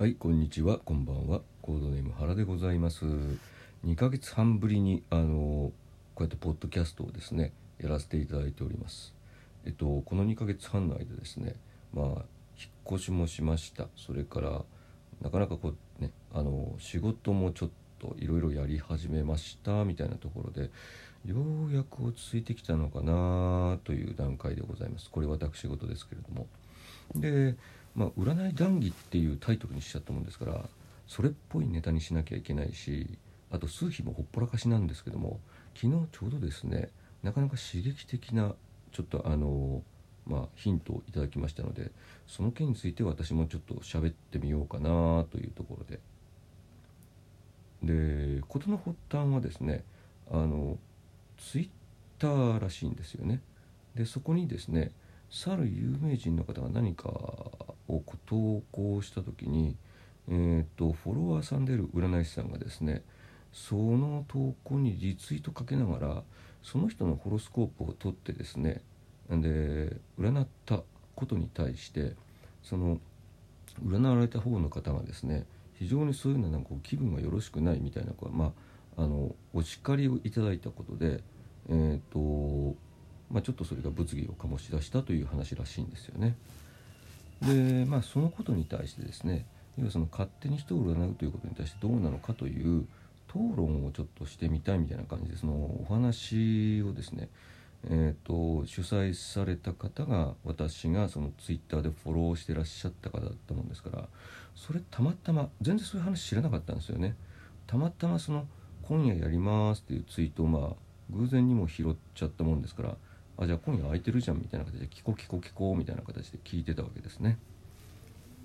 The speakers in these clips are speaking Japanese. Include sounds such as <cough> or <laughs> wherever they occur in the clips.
はいこんにちは。こんばんは。コードネーム原でございます。2ヶ月半ぶりにあのこうやってポッドキャストをですねやらせていただいております。えっとこの2ヶ月半の間ですねまあ引っ越しもしました。それからなかなかこうねあの仕事もちょっといろいろやり始めましたみたいなところでようやく落ち着いてきたのかなという段階でございます。これ私事ですけれども。でまあ、占い談義っていうタイトルにしちゃったもんですからそれっぽいネタにしなきゃいけないしあと数日もほっぽらかしなんですけども昨日ちょうどですねなかなか刺激的なちょっとあのまあ、ヒントをいただきましたのでその件について私もちょっと喋ってみようかなというところで。で事の発端はですねあのツイッターらしいんですよね。でそこにですね去る有名人の方が何か投稿した時に、えーと、フォロワーさんでる占い師さんがですねその投稿にリツイートかけながらその人のホロスコープを取ってですねで占ったことに対してその占われた方の方がですね非常にそういうのなんか気分がよろしくないみたいなまああのお叱りをいただいたことでえっ、ー、とまあ、ちょっとそれが物議を醸し出したという話らしいんですよね。でまあそのことに対してですね要はその勝手に人を占うということに対してどうなのかという討論をちょっとしてみたいみたいな感じでそのお話をですねえーと、主催された方が私がそのツイッターでフォローしてらっしゃった方だったもんですからそれたまたま全然そういう話知らなかったんですよね。たまたまその「今夜やります」っていうツイートをまあ偶然にも拾っちゃったもんですからあじゃあ今夜空いてるじゃんみたいな形で聞こう聞こう聞こみたいな形で聞いてたわけですね。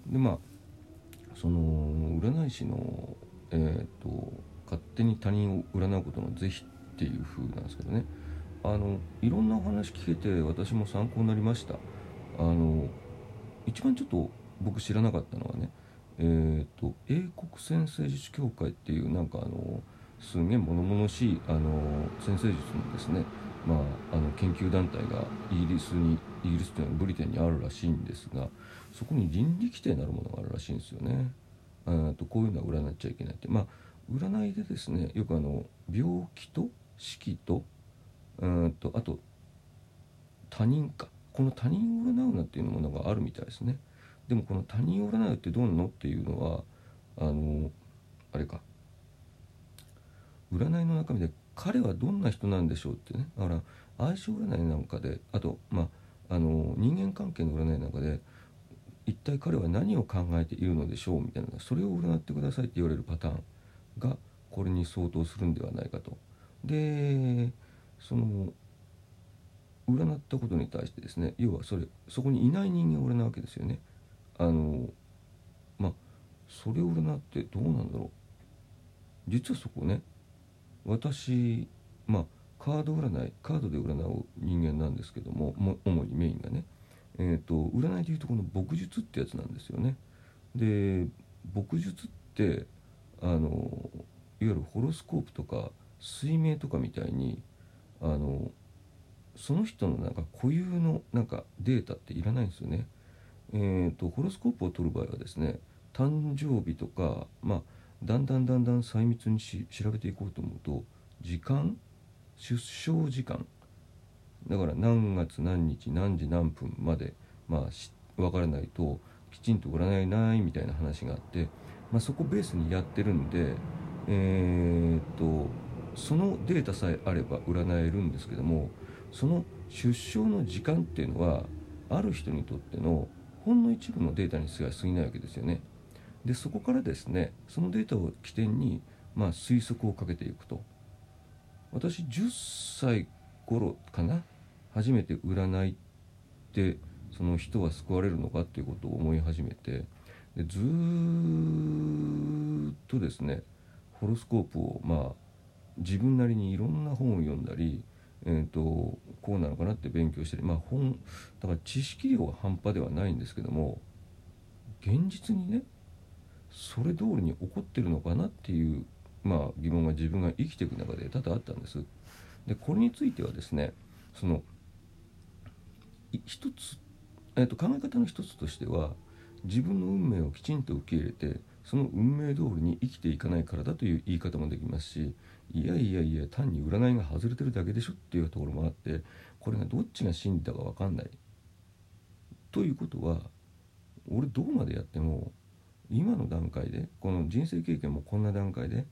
でまあその占い師のえっ、ー、と勝手に他人を占うことの是非っていう風なんですけどね。あのいろんなお話聞けて私も参考になりました。あの一番ちょっと僕知らなかったのはねえっ、ー、と英国先生術協会っていうなんかあのすんげえ物々しいあの先生術のですねまあ、あの研究団体がイギリスにイギリスというのはブリテンにあるらしいんですがそこに倫理規定なるものがあるらしいんですよね。とこういうのは占っちゃいけないってまあ占いでですねよくあの病気と死期とうんとあと他人かこの他人を占うなっていうものがあるみたいですね。でもこの他人を占うってどうなのっていうのはあのあれか占いの中身で彼はどんな人なんでしょうってねだから相性占いなんかであとまああの人間関係の占いなんかで一体彼は何を考えているのでしょうみたいなそれを占ってくださいって言われるパターンがこれに相当するんではないかと。でその占ったことに対してですね要はそれそこにいない人間を占うわけですよね。あのまあそれを占ってどうなんだろう実はそこね私まあカード占いカードで占う人間なんですけどもも主にメインがねえーと、占いでいうとこの牧術ってやつなんですよね。で牧術ってあのいわゆるホロスコープとか水明とかみたいにあのその人のなんか固有のなんかデータっていらないんですよね。えーと、ホロスコープを取る場合はですね誕生日とかまあだんだんだんだん細密にし調べていこうと思うと時間？出生時間？だから何月何日何時何分までまあ分からないときちんと占いないみたいな話があって、まあ、そこベースにやってるんでえー、っとそのデータさえあれば占えるんですけどもその出生の時間っていうのはある人にとってのほんの一部のデータにすが過ぎないわけですよね。でそこからですねそのデータを起点に、まあ、推測をかけていくと。私10歳頃かな初めて占いってその人は救われるのかっていうことを思い始めてでずっとですねホロスコープをまあ自分なりにいろんな本を読んだり、えーと、とこうなのかなって勉強したりまあ本だから知識量は半端ではないんですけども現実にねそれ通りに起こってるのかなっていう、まあ、疑問が自分が生きていく中で多々あったんです。でこれについてはですねその一つ、えー、と考え方の一つとしては自分の運命をきちんと受け入れてその運命通りに生きていかないからだという言い方もできますしいやいやいや単に占いが外れてるだけでしょっていうところもあってこれがどっちが真理だか分かんない。ということは俺どこまでやっても今の段階でこの人生経験もこんな段階で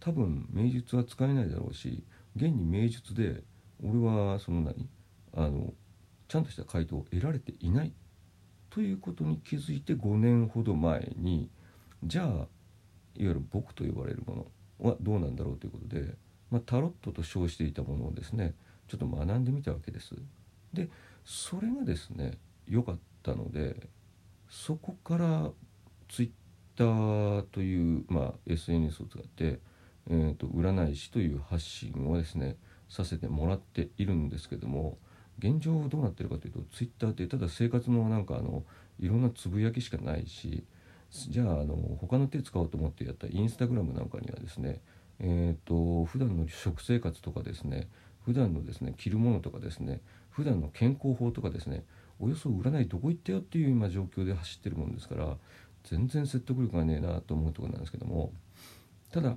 多分名術は使えないだろうし現に名術で俺はその何あのちゃんとした回答を得られていないということに気づいて5年ほど前にじゃあいわゆる僕と呼ばれるものはどうなんだろうということで、まあ、タロットと称していたものをですねちょっと学んでみたわけです。でそれがですね良かったのでそこからツイッターという、まあ、SNS を使って、えーと、占い師という発信をですねさせてもらっているんですけども現状どうなってるかというとツイッターってただ生活のなんかあのいろんなつぶやきしかないしじゃああの他の手使おうと思ってやったインスタグラムなんかにはですねえっ、ー、と普段の食生活とかですね普段のですね着るものとかですね普段の健康法とかですねおよそ占いどこ行ったよっていう今状況で走ってるもんですから全然説得力がねえなと思うところなんですけどもただ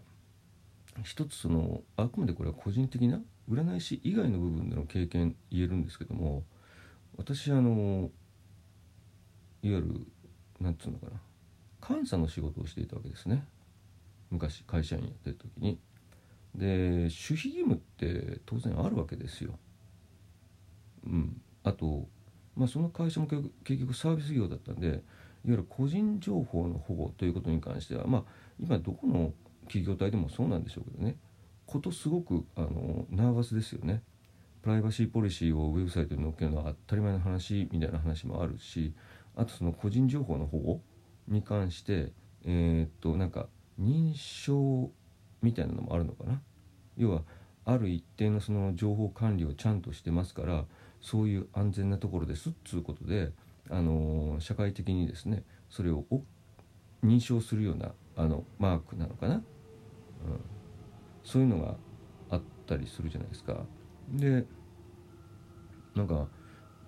一つそのあくまでこれは個人的な占い師以外の部分での経験言えるんですけども私あのいわゆる何て言うのかな監査の仕事をしていたわけですね昔会社員やってる時に。で守秘義務って当然あるわけですよ。うん、あと、まあ、その会社も結局サービス業だったんでいわゆる個人情報の保護ということに関してはまあ今どこの企業体でもそうなんでしょうけどねことすごくあのナーバスですよね。プライバシーポリシーをウェブサイトに載っけるのは当たり前の話みたいな話もあるしあとその個人情報の保護に関してえー、っとなんか認証みたいなのもあるのかな要はある一定のその情報管理をちゃんとしてますからそういう安全なところですっつうことで、あの社会的にですねそれを認証するようなあのマークなのかな、うん、そういうのがあったりするじゃないですか。でなんか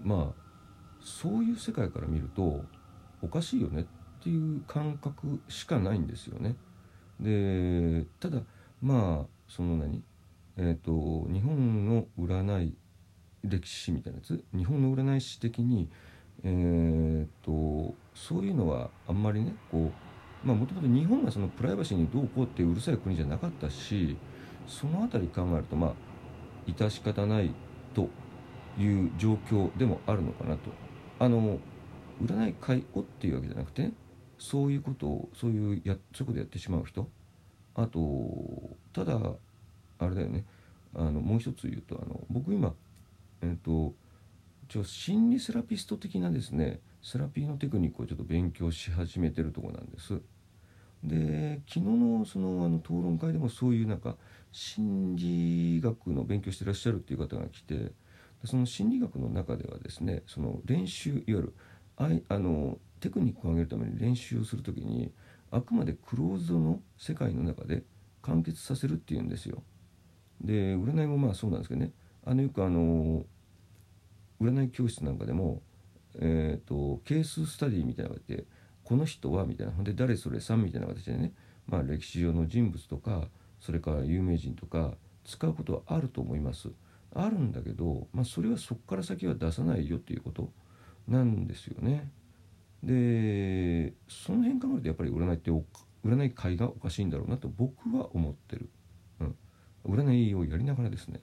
まあそういう世界から見るとおかしいよねっていう感覚しかないんですよね。でただまあその何えっ、ー、と日本の占い歴史みたいなやつ日本の占い師的にえーと、そういうのはあんまりねこうもともと日本がそのプライバシーにどうこうってうるさい国じゃなかったしその辺り考えるとまあ致し方ないという状況でもあるのかなと。あの占い会をっていうわけじゃなくて、ね、そういうことをそういうやそういうことやってしまう人あとただあれだよねあのもう一つ言うとあの僕今えっ、ー、と一応心理セラピスト的なですねセラピーのテクニックをちょっと勉強し始めてるとこなんです。で昨日のそのあの討論会でもそういうなんか心理学の勉強してらっしゃるっていう方が来てその心理学の中ではですねその練習いわゆるあいあのテクニックを上げるために練習をする時にあくまでクローズドの世界の中で完結させるっていうんですよ。で占いもまあそうなんですけどねあのよくあの占い教室なんかでも、えーと、ケーススタディみたいなのがあってこの人はみたいなほんで誰それさんみたいな形でね、まあ、歴史上の人物とかそれから有名人とか使うことはあると思います。あるんだけど、まあ、それはそこから先は出さないよっていうことなんですよね。でその辺考えるとやっぱり占いって占い会がおかしいんだろうなと僕は思ってる、うん、占いをやりながらですね、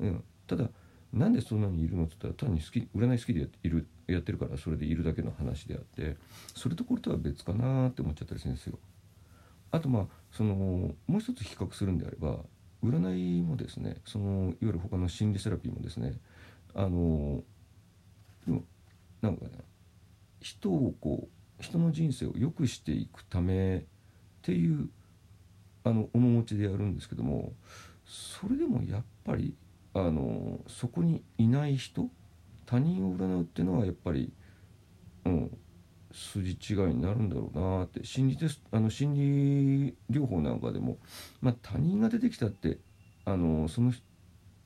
うん、ただなんでそんなにいるのって言ったら単に好き占い好きでやっているやってるからそれでいるだけの話であってそれとこれとは別かなって思っちゃったりするんですよ。あとまあそのもう一つ比較するんであれば占いもですねそのいわゆる他の心理セラピーもですねあのなんかね人をこう人の人生を良くしていくためっていうあの面持ちでやるんですけどもそれでもやっぱりあのそこにいない人他人を占うっていうのはやっぱり、うん、筋違いになるんだろうなって。心理テスあの心理療法なんかでも、まあ、他人が出てきたってあのその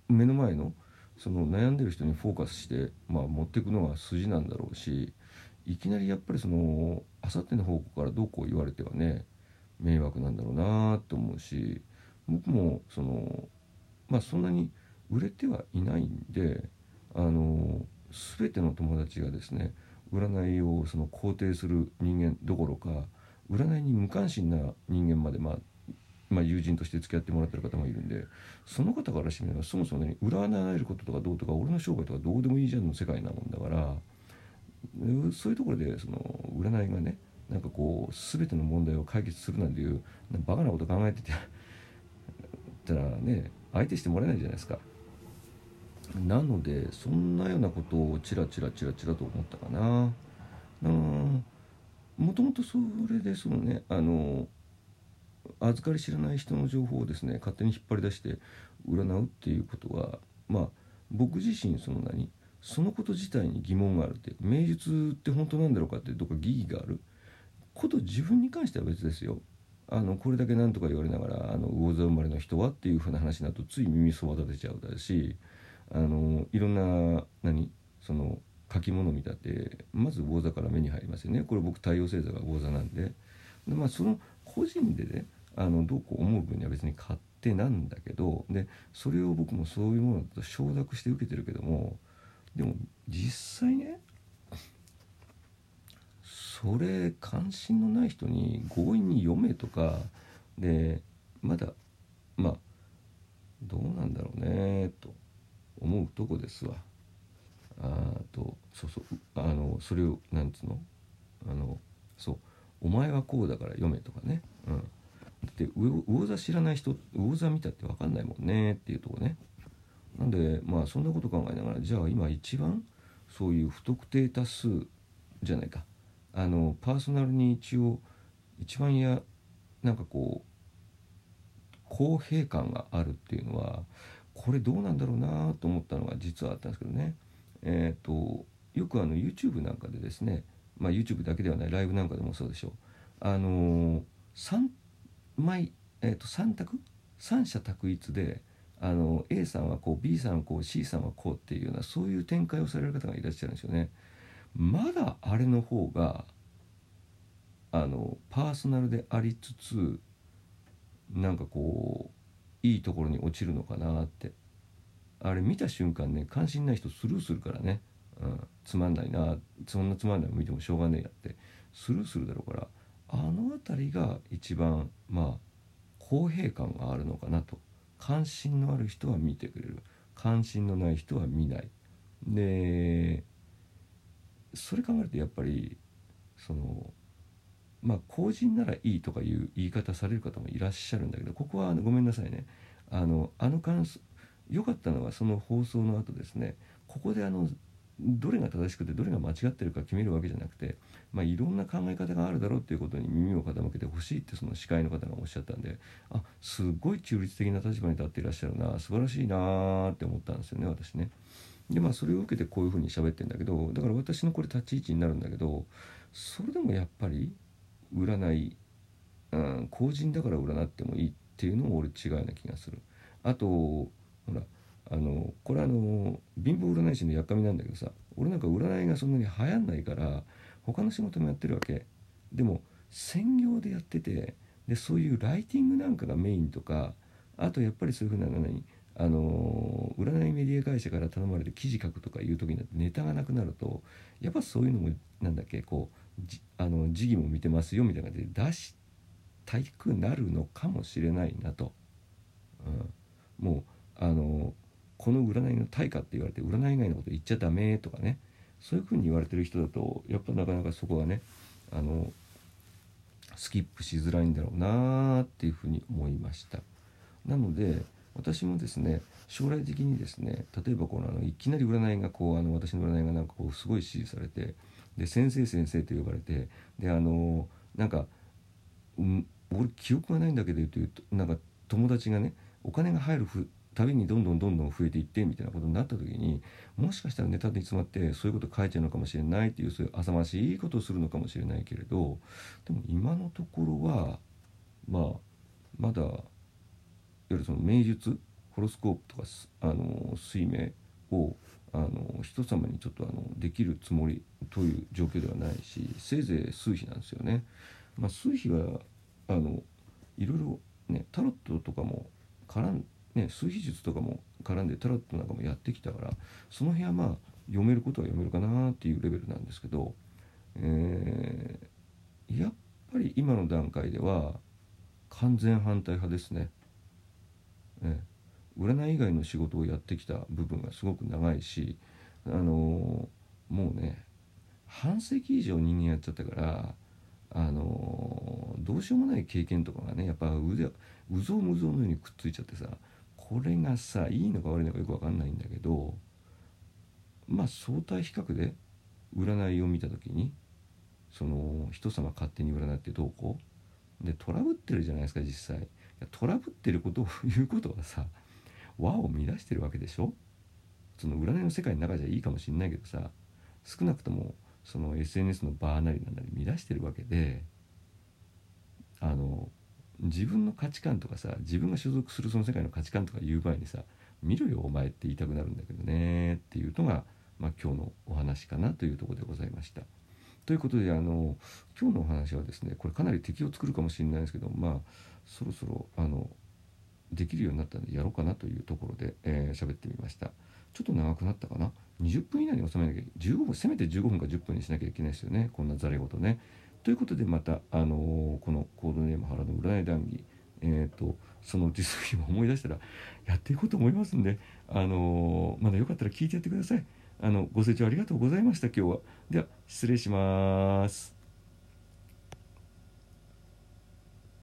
目の前のその悩んでる人にフォーカスして、まあ、持っていくのが筋なんだろうしいきなりやっぱりそのあさっての方向からどうこう言われてはね迷惑なんだろうなと思うし僕もそのまあそんなに売れてはいないんであの全ての友達がですね占いをその肯定する人間どころか占いに無関心な人間まで、まあ、まあ友人として付き合ってもらってる方もいるんでその方からしてみればそもそもね占われることとかどうとか俺の商売とかどうでもいいじゃんの世界なもんだからそういうところでその占いがねなんかこう全ての問題を解決するなんていうバカなこと考えてて <laughs> たらね相手してもらえないじゃないですか。なのでそんなようなことをチラチラチラチラと思ったかな。うん。もともとそれでそのね。あの預かり知らない人の情報をですね勝手に引っ張り出して占うっていうことはまあ僕自身その何そのこと自体に疑問があるって名術って本当なんだろうかってどっか疑義がある。こと自分に関しては別ですよ。あのこれだけ何とか言われながらあの魚座生まれの人はっていうふうな話になるとつい耳そば立てちゃうだしあのいろんな何その書き物見たってまず魚座から目に入りますよね。これ僕太陽星座が魚座なんで。で、まあ、その個人でねあのどうこう思う分には別に勝手なんだけどでそれを僕もそういうものだと承諾して受けてるけどもでも実際ねそれ関心のない人に強引に読めとかでまだまあどうなんだろうねと。思うとこですわ。あとそうそうあのそれをなんつうの？あのそうお前はこうだから読めとかね、うん、だって魚座知らない人魚座見たって分かんないもんねっていうとこね。なんでまあそんなこと考えながらじゃあ今一番そういう不特定多数じゃないか。あのパーソナルに一応一番やなんかこう公平感があるっていうのはこれどうなんだろうなと思ったのが実はあったんですけどね。えっ、ー、とよくあの YouTube なんかでですねまあ YouTube だけではないライブなんかでもそうでしょう。あのー、3枚、えー、と3択？三者択一であの A さんはこう B さんはこう C さんはこうっていうようなそういう展開をされる方がいらっしゃるんですよね。まだあれの方があのパーソナルでありつつなんかこういいところに落ちるのかなって。あれ見た瞬間ね関心ない人スルーするからね、うん、つまんないな。そんなつまんないの見てもしょうがねえやって。スルーするだろうからあの辺りが一番まあ公平感があるのかなと。関心のある人は見てくれる。関心のない人は見ない。でそれ考えるとやっぱりそのまあ公人ならいいとかいう言い方される方もいらっしゃるんだけどここはごめんなさいねあのあの感良かったのはその放送の後ですねここであのどれが正しくてどれが間違ってるか決めるわけじゃなくて、まあ、いろんな考え方があるだろうっていうことに耳を傾けてほしいってその司会の方がおっしゃったんであすごい中立的な立場に立っていらっしゃるな素晴らしいなって思ったんですよね私ね。でまあそれを受けてこういうふうに喋ってんだけどだから私のこれ立ち位置になるんだけどそれでもやっぱり占い、うん、公人だから占ってもいいっていうのも俺違うな気がする。あとほらあのこれあの貧乏占い師のやっかみなんだけどさ俺なんか占いがそんなに流行んないから他の仕事もやってるわけ。でも専業でやっててでそういうライティングなんかがメインとかあとやっぱりそういうふうな何？あの占いメディア会社から頼まれて記事書くとかいう時にネタがなくなるとやっぱそういうのもなんだっけ？こうあの時期も見てますよみたいな感じで出したくなるのかもしれないなと、うん、もうあのこの占いの対価って言われて占い以外のこと言っちゃダメとかね。そういうふうに言われてる人だとやっぱなかなかそこはねあのスキップしづらいんだろうなっていうふうに思いました。なので私もですね将来的にですね例えばこのあのいきなり占いがこうあの私の占いがなんかこうすごい支持されてで先生先生と呼ばれてであのなんか、うん、俺記憶がないんだけど言うとなんか友達がねお金が入るふ旅にどんどんどんどん増えていってみたいなことになった時にもしかしたらネタで詰まってそういうこと書いちゃうのかもしれないっていうそういう浅ましいことをするのかもしれないけれどでも今のところはまあまだいわゆるその名術ホロスコープとかあの水明をあの人様にちょっとあのできるつもりという状況ではないしせいぜい数比なんですよね。まあ、数比はあのいろいろねタロットとかも絡んね数比術とかも絡んでタロットなんかもやってきたからその辺はまあ読めることは読めるかなっていうレベルなんですけど、えー、やっぱり今の段階では完全反対派ですね。え占い以外の仕事をやってきた部分がすごく長いしあの、もうね半世紀以上人間やっちゃったからあの、どうしようもない経験とかがねやっぱ腕うぞうむぞうのようにくっついちゃってさこれがさいいのか悪いのかよく分かんないんだけどまあ相対比較で占いを見た時にその人様勝手に占ってどうこう？でトラブってるじゃないですか実際。トラブってることを言うことはさ和を乱してるわけでしょ？その占いの世界の中じゃいいかもしんないけどさ少なくともその SNS のバーなりなんなり乱してるわけであの自分の価値観とかさ自分が所属するその世界の価値観とか言う前にさ見ろよお前って言いたくなるんだけどねっていうのが、まあ、今日のお話かなというとこでございました。ということであの今日のお話はですねこれかなり敵を作るかもしれないですけどまあそろそろあのできるようになったんでやろうかなというところで喋、えー、ってみました。ちょっと長くなったかな？20分以内に収めなきゃ15分せめて15分か10分にしなきゃいけないですよね。こんなざれ言ね。ということでまた、あのー、このコードネーム原の占い談義えーと、そのうちすぐ思い出したらやっていこうと思いますんで、あのー、まだよかったら聞いてやってください。あのご清聴ありがとうございました今日は。では失礼します。